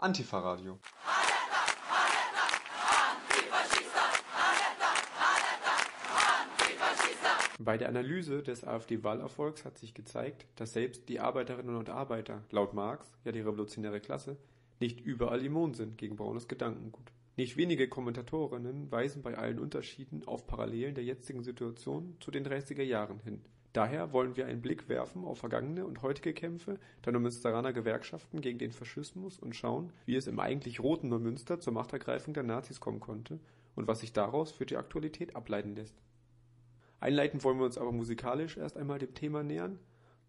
Antifa-Radio. Bei der Analyse des AfD-Wahlerfolgs hat sich gezeigt, dass selbst die Arbeiterinnen und Arbeiter, laut Marx, ja die revolutionäre Klasse, nicht überall immun sind gegen braunes Gedankengut. Nicht wenige Kommentatorinnen weisen bei allen Unterschieden auf Parallelen der jetzigen Situation zu den 30er Jahren hin. Daher wollen wir einen Blick werfen auf vergangene und heutige Kämpfe der Neumünsteraner Gewerkschaften gegen den Faschismus und schauen, wie es im eigentlich roten Neumünster zur Machtergreifung der Nazis kommen konnte und was sich daraus für die Aktualität ableiten lässt. Einleitend wollen wir uns aber musikalisch erst einmal dem Thema nähern.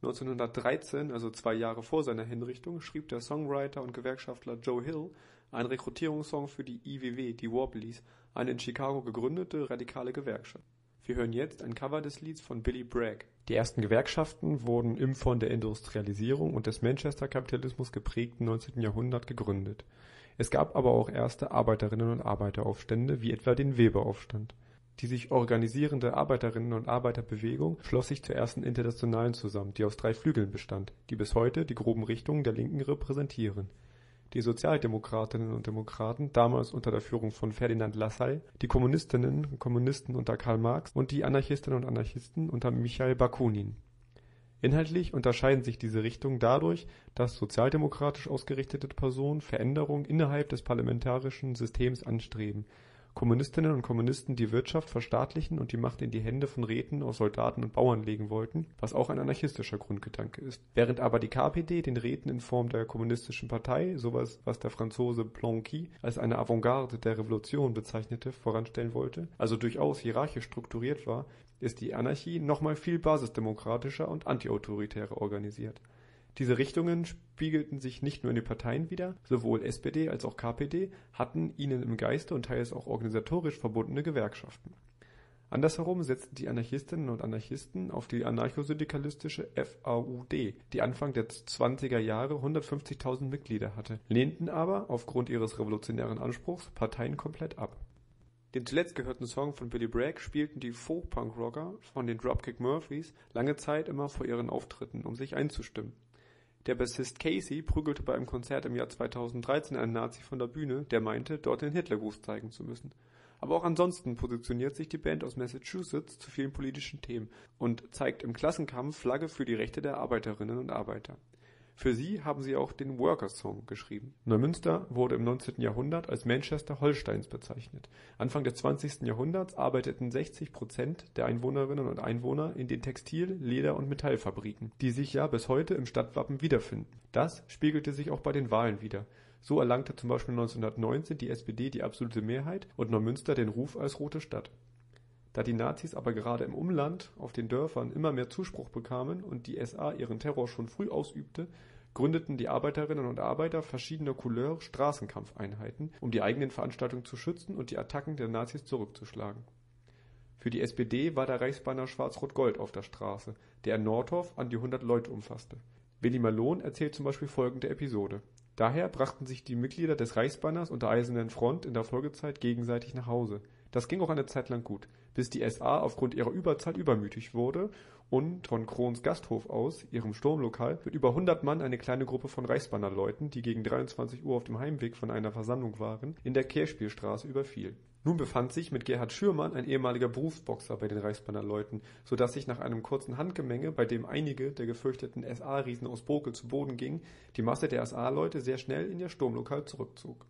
1913, also zwei Jahre vor seiner Hinrichtung, schrieb der Songwriter und Gewerkschaftler Joe Hill einen Rekrutierungssong für die IWW, die Wobblies, eine in Chicago gegründete radikale Gewerkschaft. Wir hören jetzt ein Cover des Lieds von Billy Bragg. Die ersten Gewerkschaften wurden im von der Industrialisierung und des Manchester-Kapitalismus geprägten 19. Jahrhundert gegründet. Es gab aber auch erste Arbeiterinnen und Arbeiteraufstände, wie etwa den Weberaufstand. Die sich organisierende Arbeiterinnen und Arbeiterbewegung schloss sich zur ersten Internationalen zusammen, die aus drei Flügeln bestand, die bis heute die groben Richtungen der Linken repräsentieren die Sozialdemokratinnen und Demokraten, damals unter der Führung von Ferdinand Lassalle, die Kommunistinnen und Kommunisten unter Karl Marx und die Anarchistinnen und Anarchisten unter Michail Bakunin. Inhaltlich unterscheiden sich diese Richtungen dadurch, dass sozialdemokratisch ausgerichtete Personen Veränderungen innerhalb des parlamentarischen Systems anstreben Kommunistinnen und Kommunisten die Wirtschaft verstaatlichen und die Macht in die Hände von Räten aus Soldaten und Bauern legen wollten, was auch ein anarchistischer Grundgedanke ist. Während aber die KPD den Räten in Form der Kommunistischen Partei, sowas was der Franzose Blanqui als eine Avantgarde der Revolution bezeichnete, voranstellen wollte, also durchaus hierarchisch strukturiert war, ist die Anarchie nochmal viel basisdemokratischer und antiautoritärer organisiert diese Richtungen spiegelten sich nicht nur in den Parteien wider, sowohl SPD als auch KPD hatten ihnen im Geiste und teils auch organisatorisch verbundene Gewerkschaften. Andersherum setzten die Anarchistinnen und Anarchisten auf die anarchosyndikalistische FAUD, die Anfang der 20er Jahre 150.000 Mitglieder hatte, lehnten aber aufgrund ihres revolutionären Anspruchs Parteien komplett ab. Den zuletzt gehörten Song von Billy Bragg spielten die Folk-Punk-Rocker von den Dropkick Murphys lange Zeit immer vor ihren Auftritten, um sich einzustimmen der Bassist Casey prügelte bei einem Konzert im Jahr 2013 einen Nazi von der Bühne, der meinte, dort den Hitlergruß zeigen zu müssen. Aber auch ansonsten positioniert sich die Band aus Massachusetts zu vielen politischen Themen und zeigt im Klassenkampf Flagge für die Rechte der Arbeiterinnen und Arbeiter für sie haben sie auch den Workers Song geschrieben. Neumünster wurde im 19. Jahrhundert als Manchester Holsteins bezeichnet. Anfang des 20. Jahrhunderts arbeiteten 60 Prozent der Einwohnerinnen und Einwohner in den Textil-, Leder- und Metallfabriken, die sich ja bis heute im Stadtwappen wiederfinden. Das spiegelte sich auch bei den Wahlen wider. So erlangte zum Beispiel 1919 die SPD die absolute Mehrheit und Neumünster den Ruf als rote Stadt da die Nazis aber gerade im Umland auf den Dörfern immer mehr Zuspruch bekamen und die SA ihren Terror schon früh ausübte, gründeten die Arbeiterinnen und Arbeiter verschiedener Couleur Straßenkampfeinheiten, um die eigenen Veranstaltungen zu schützen und die Attacken der Nazis zurückzuschlagen. Für die SPD war der Reichsbanner Schwarz-Rot-Gold auf der Straße, der in Nordhof an die 100 Leute umfasste. Willi Malone erzählt zum Beispiel folgende Episode. Daher brachten sich die Mitglieder des Reichsbanners und der Eisernen Front in der Folgezeit gegenseitig nach Hause das ging auch eine Zeit lang gut, bis die SA aufgrund ihrer Überzahl übermütig wurde und von Krohns Gasthof aus, ihrem Sturmlokal, mit über 100 Mann eine kleine Gruppe von Reichsbannerleuten, die gegen 23 Uhr auf dem Heimweg von einer Versammlung waren, in der Kehrspielstraße überfiel. Nun befand sich mit Gerhard Schürmann ein ehemaliger Berufsboxer bei den Reichsbannerleuten, so dass sich nach einem kurzen Handgemenge, bei dem einige der gefürchteten SA-Riesen aus Bokel zu Boden gingen, die Masse der SA-Leute sehr schnell in ihr Sturmlokal zurückzog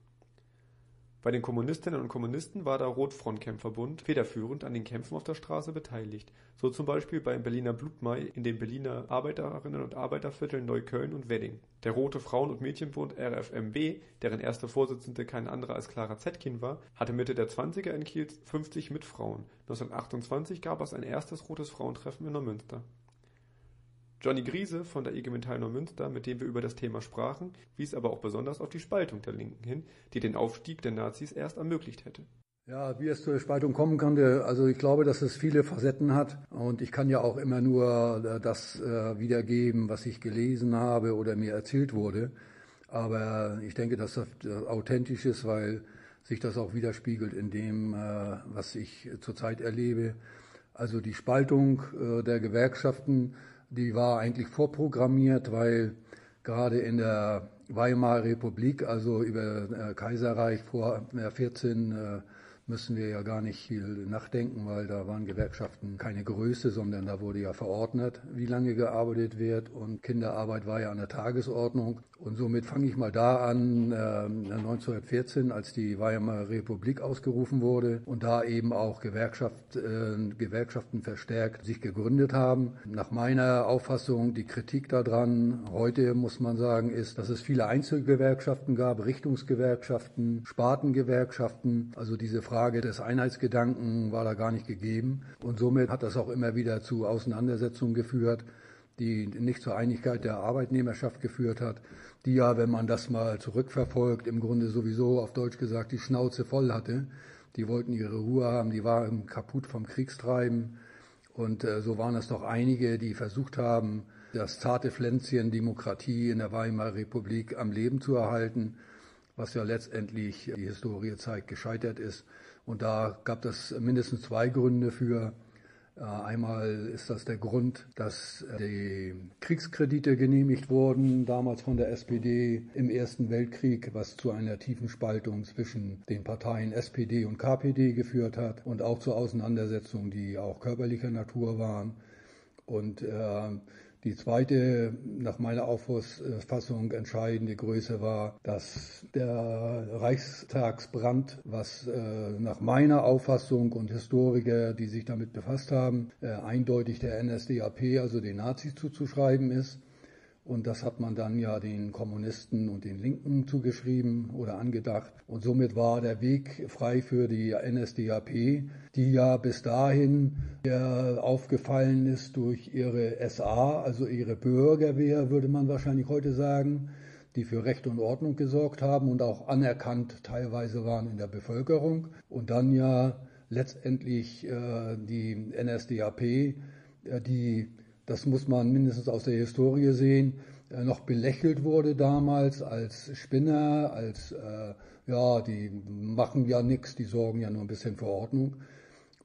bei den Kommunistinnen und Kommunisten war der Rotfrontkämpferbund federführend an den Kämpfen auf der Straße beteiligt, so zum Beispiel beim Berliner Blutmai in den Berliner Arbeiterinnen und Arbeitervierteln Neukölln und Wedding. Der Rote Frauen und Mädchenbund RFMB, deren erste Vorsitzende kein anderer als Clara Zetkin war, hatte Mitte der 20er in Kiel 50 Mitfrauen. 1928 gab es ein erstes Rotes Frauentreffen in Neumünster Johnny Griese von der IG Metall Neumünster, mit dem wir über das Thema sprachen, wies aber auch besonders auf die Spaltung der Linken hin, die den Aufstieg der Nazis erst ermöglicht hätte. Ja, wie es zur Spaltung kommen konnte, also ich glaube, dass es viele Facetten hat und ich kann ja auch immer nur äh, das äh, wiedergeben, was ich gelesen habe oder mir erzählt wurde. Aber ich denke, dass das authentisch ist, weil sich das auch widerspiegelt in dem, äh, was ich zurzeit erlebe. Also die Spaltung der Gewerkschaften die war eigentlich vorprogrammiert, weil gerade in der Weimarer Republik, also über Kaiserreich vor 14 müssen wir ja gar nicht viel nachdenken, weil da waren Gewerkschaften keine Größe, sondern da wurde ja verordnet, wie lange gearbeitet wird und Kinderarbeit war ja an der Tagesordnung. Und somit fange ich mal da an, äh, 1914, als die Weimarer Republik ausgerufen wurde und da eben auch Gewerkschaft, äh, Gewerkschaften verstärkt sich gegründet haben. Nach meiner Auffassung, die Kritik daran heute muss man sagen, ist, dass es viele Einzelgewerkschaften gab, Richtungsgewerkschaften, Spartengewerkschaften. Also diese Frage des Einheitsgedanken war da gar nicht gegeben. Und somit hat das auch immer wieder zu Auseinandersetzungen geführt die nicht zur Einigkeit der Arbeitnehmerschaft geführt hat, die ja, wenn man das mal zurückverfolgt, im Grunde sowieso auf Deutsch gesagt die Schnauze voll hatte. Die wollten ihre Ruhe haben, die waren kaputt vom Kriegstreiben. Und äh, so waren es doch einige, die versucht haben, das zarte Pflänzchen Demokratie in der Weimarer Republik am Leben zu erhalten, was ja letztendlich die Historie zeigt, gescheitert ist. Und da gab es mindestens zwei Gründe für. Äh, einmal ist das der Grund, dass die Kriegskredite genehmigt wurden, damals von der SPD im Ersten Weltkrieg, was zu einer tiefen Spaltung zwischen den Parteien SPD und KPD geführt hat und auch zu Auseinandersetzungen, die auch körperlicher Natur waren. Und äh, die zweite, nach meiner Auffassung entscheidende Größe war, dass der Reichstagsbrand, was äh, nach meiner Auffassung und Historiker, die sich damit befasst haben, äh, eindeutig der NSDAP, also den Nazis zuzuschreiben ist. Und das hat man dann ja den Kommunisten und den Linken zugeschrieben oder angedacht. Und somit war der Weg frei für die NSDAP, die ja bis dahin ja aufgefallen ist durch ihre SA, also ihre Bürgerwehr, würde man wahrscheinlich heute sagen, die für Recht und Ordnung gesorgt haben und auch anerkannt teilweise waren in der Bevölkerung. Und dann ja letztendlich äh, die NSDAP, äh, die das muss man mindestens aus der Historie sehen, äh, noch belächelt wurde damals als Spinner, als äh, ja, die machen ja nichts, die sorgen ja nur ein bisschen für Ordnung.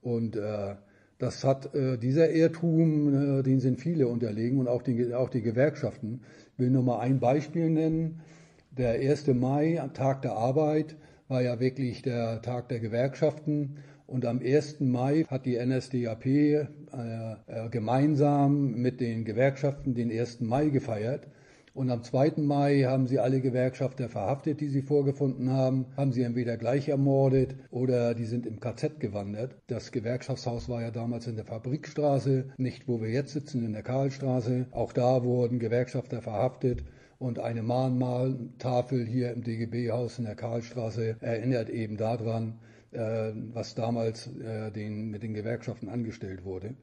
Und äh, das hat äh, dieser Irrtum, äh, den sind viele unterlegen und auch die, auch die Gewerkschaften. Ich will nur mal ein Beispiel nennen. Der 1. Mai, Tag der Arbeit, war ja wirklich der Tag der Gewerkschaften. Und am 1. Mai hat die NSDAP äh, äh, gemeinsam mit den Gewerkschaften den 1. Mai gefeiert. Und am 2. Mai haben sie alle Gewerkschafter verhaftet, die sie vorgefunden haben, haben sie entweder gleich ermordet oder die sind im KZ gewandert. Das Gewerkschaftshaus war ja damals in der Fabrikstraße, nicht wo wir jetzt sitzen, in der Karlstraße. Auch da wurden Gewerkschafter verhaftet. Und eine Mahnmaltafel hier im DGB-Haus in der Karlstraße erinnert eben daran, was damals äh, den, mit den Gewerkschaften angestellt wurde.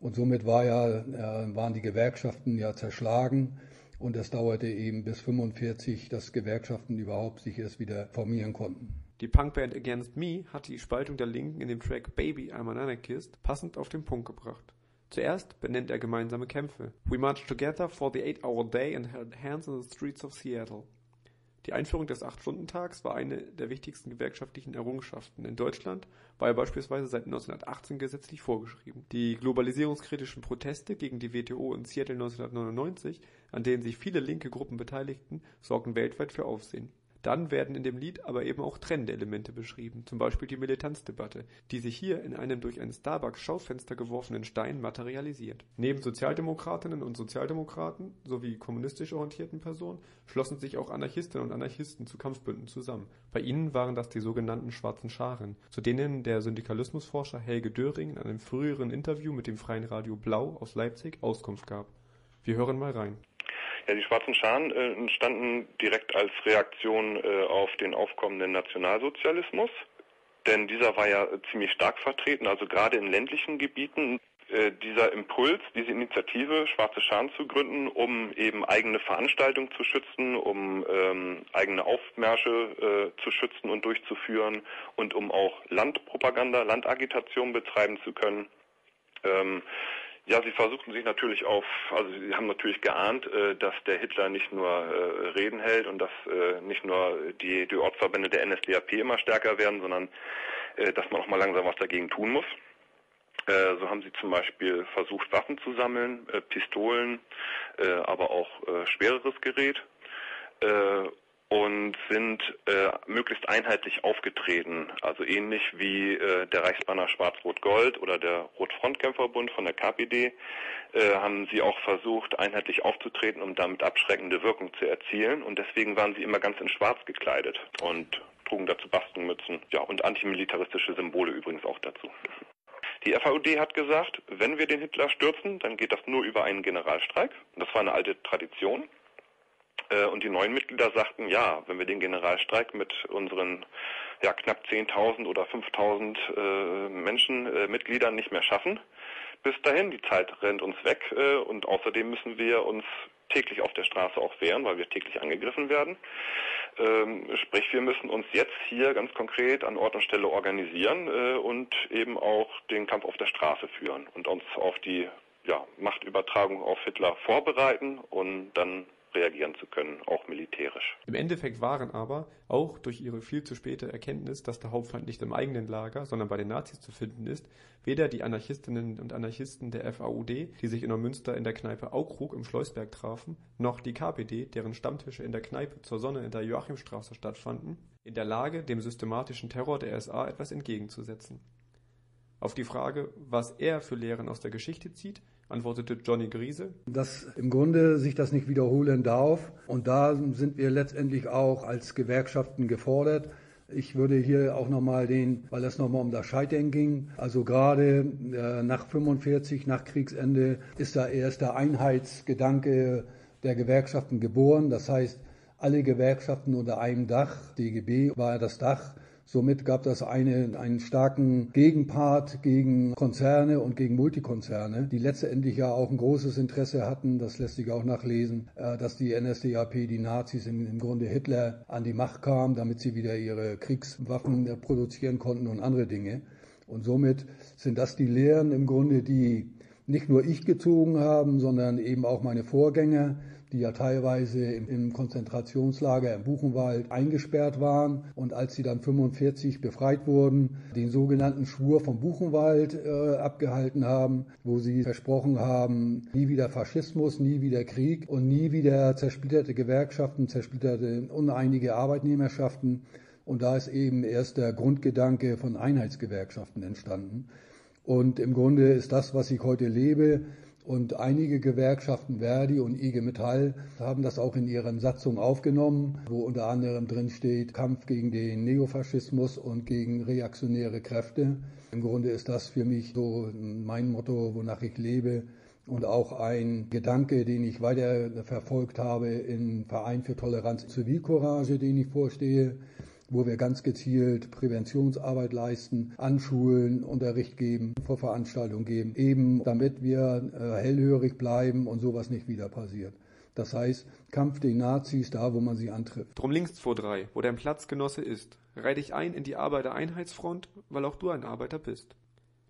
Und somit war ja, äh, waren die Gewerkschaften ja zerschlagen und es dauerte eben bis 45, dass Gewerkschaften überhaupt sich erst wieder formieren konnten. Die Punkband Against Me hat die Spaltung der Linken in dem Track Baby I'm an Anarchist passend auf den Punkt gebracht. Zuerst benennt er gemeinsame Kämpfe. We marched together for the eight-hour day and held hands in the streets of Seattle. Die Einführung des Acht-Stunden-Tags war eine der wichtigsten gewerkschaftlichen Errungenschaften. In Deutschland war er beispielsweise seit 1918 gesetzlich vorgeschrieben. Die globalisierungskritischen Proteste gegen die WTO in Seattle 1999, an denen sich viele linke Gruppen beteiligten, sorgten weltweit für Aufsehen. Dann werden in dem Lied aber eben auch trennende Elemente beschrieben, zum Beispiel die Militanzdebatte, die sich hier in einem durch ein Starbucks-Schaufenster geworfenen Stein materialisiert. Neben Sozialdemokratinnen und Sozialdemokraten sowie kommunistisch orientierten Personen schlossen sich auch Anarchistinnen und Anarchisten zu Kampfbünden zusammen. Bei ihnen waren das die sogenannten Schwarzen Scharen, zu denen der Syndikalismusforscher Helge Döring in einem früheren Interview mit dem Freien Radio Blau aus Leipzig Auskunft gab. Wir hören mal rein. Ja, die Schwarzen Scharen äh, entstanden direkt als Reaktion äh, auf den aufkommenden Nationalsozialismus, denn dieser war ja äh, ziemlich stark vertreten, also gerade in ländlichen Gebieten. Äh, dieser Impuls, diese Initiative, Schwarze Scharen zu gründen, um eben eigene Veranstaltungen zu schützen, um ähm, eigene Aufmärsche äh, zu schützen und durchzuführen und um auch Landpropaganda, Landagitation betreiben zu können. Ähm, ja, sie versuchten sich natürlich auf, also sie haben natürlich geahnt, äh, dass der Hitler nicht nur äh, Reden hält und dass äh, nicht nur die, die Ortsverbände der NSDAP immer stärker werden, sondern dass man auch mal langsam was dagegen tun muss. So haben sie zum Beispiel versucht, Waffen zu sammeln, Pistolen, aber auch schwereres Gerät. Und sind äh, möglichst einheitlich aufgetreten. Also ähnlich wie äh, der Reichsbanner Schwarz-Rot-Gold oder der Rotfrontkämpferbund von der KPD äh, haben sie auch versucht, einheitlich aufzutreten, um damit abschreckende Wirkung zu erzielen. Und deswegen waren sie immer ganz in Schwarz gekleidet und trugen dazu Bastenmützen. Ja, und antimilitaristische Symbole übrigens auch dazu. Die FAUD hat gesagt, wenn wir den Hitler stürzen, dann geht das nur über einen Generalstreik. Das war eine alte Tradition. Äh, und die neuen Mitglieder sagten, ja, wenn wir den Generalstreik mit unseren ja, knapp 10.000 oder 5.000 äh, Menschen, äh, Mitgliedern nicht mehr schaffen, bis dahin, die Zeit rennt uns weg äh, und außerdem müssen wir uns täglich auf der Straße auch wehren, weil wir täglich angegriffen werden. Ähm, sprich, wir müssen uns jetzt hier ganz konkret an Ort und Stelle organisieren äh, und eben auch den Kampf auf der Straße führen und uns auf die ja, Machtübertragung auf Hitler vorbereiten und dann reagieren zu können, auch militärisch. Im Endeffekt waren aber, auch durch ihre viel zu späte Erkenntnis, dass der Hauptfeind nicht im eigenen Lager, sondern bei den Nazis zu finden ist, weder die Anarchistinnen und Anarchisten der FAUD, die sich in Neumünster in der Kneipe Aukrug im Schleusberg trafen, noch die KPD, deren Stammtische in der Kneipe zur Sonne in der Joachimstraße stattfanden, in der Lage, dem systematischen Terror der SA etwas entgegenzusetzen. Auf die Frage, was er für Lehren aus der Geschichte zieht, antwortete Johnny Griese. Dass im Grunde sich das nicht wiederholen darf. Und da sind wir letztendlich auch als Gewerkschaften gefordert. Ich würde hier auch nochmal den, weil es nochmal um das Scheitern ging, also gerade äh, nach 45, nach Kriegsende, ist da erst der Einheitsgedanke der Gewerkschaften geboren. Das heißt, alle Gewerkschaften unter einem Dach, DGB war das Dach, Somit gab das eine, einen starken Gegenpart gegen Konzerne und gegen Multikonzerne, die letztendlich ja auch ein großes Interesse hatten, das lässt sich auch nachlesen, äh, dass die NSDAP, die Nazis, im Grunde Hitler an die Macht kam, damit sie wieder ihre Kriegswaffen äh, produzieren konnten und andere Dinge. Und somit sind das die Lehren im Grunde, die nicht nur ich gezogen haben, sondern eben auch meine Vorgänger, die ja teilweise im, Konzentrationslager im Buchenwald eingesperrt waren und als sie dann 45 befreit wurden, den sogenannten Schwur vom Buchenwald äh, abgehalten haben, wo sie versprochen haben, nie wieder Faschismus, nie wieder Krieg und nie wieder zersplitterte Gewerkschaften, zersplitterte uneinige Arbeitnehmerschaften. Und da ist eben erst der Grundgedanke von Einheitsgewerkschaften entstanden. Und im Grunde ist das, was ich heute lebe, und einige Gewerkschaften, Verdi und IG Metall, haben das auch in ihren Satzungen aufgenommen, wo unter anderem drin steht Kampf gegen den Neofaschismus und gegen reaktionäre Kräfte. Im Grunde ist das für mich so mein Motto, wonach ich lebe und auch ein Gedanke, den ich weiter verfolgt habe im Verein für Toleranz Zivilcourage, den ich vorstehe wo wir ganz gezielt Präventionsarbeit leisten, anschulen, Unterricht geben, Vorveranstaltungen geben, eben damit wir äh, hellhörig bleiben und sowas nicht wieder passiert. Das heißt, Kampf den Nazis da, wo man sie antrifft. Drum links vor drei, wo dein Platzgenosse ist. Reih dich ein in die Arbeitereinheitsfront, weil auch du ein Arbeiter bist.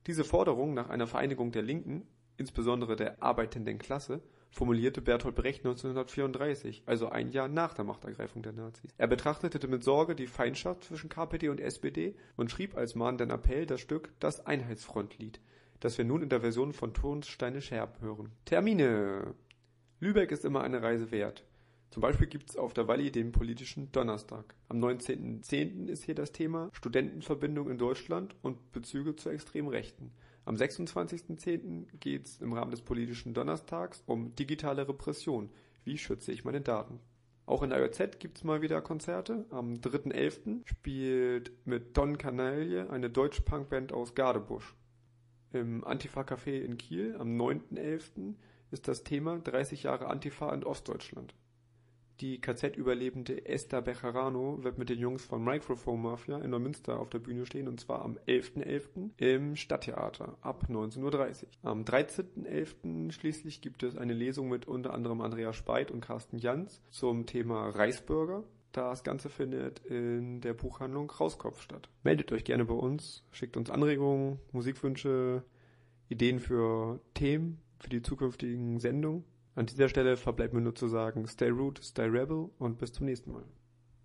Diese Forderung nach einer Vereinigung der Linken, insbesondere der arbeitenden Klasse, formulierte Bertolt Brecht 1934, also ein Jahr nach der Machtergreifung der Nazis. Er betrachtete mit Sorge die Feindschaft zwischen KPD und SPD und schrieb als mahnenden Appell das Stück Das Einheitsfrontlied, das wir nun in der Version von Tonsteine Scherb hören. Termine Lübeck ist immer eine Reise wert. Zum Beispiel gibt's auf der Walli den politischen Donnerstag. Am 19.10. ist hier das Thema Studentenverbindung in Deutschland und Bezüge zur extremen Rechten. Am 26.10. geht es im Rahmen des politischen Donnerstags um digitale Repression. Wie schütze ich meine Daten? Auch in der IOZ gibt es mal wieder Konzerte. Am 3.11. spielt mit Don Canaille eine deutsche Punkband aus Gardebusch. Im Antifa-Café in Kiel am 9.11. ist das Thema 30 Jahre Antifa in Ostdeutschland. Die KZ-Überlebende Esther Bejarano wird mit den Jungs von Microphone Mafia in Neumünster auf der Bühne stehen und zwar am 11.11. .11. im Stadttheater ab 19.30 Uhr. Am 13.11. schließlich gibt es eine Lesung mit unter anderem Andrea Speit und Carsten Jans zum Thema Reisbürger. Das Ganze findet in der Buchhandlung Rauskopf statt. Meldet euch gerne bei uns, schickt uns Anregungen, Musikwünsche, Ideen für Themen für die zukünftigen Sendungen. An dieser Stelle verbleibt mir nur zu sagen, stay root, stay rebel und bis zum nächsten Mal.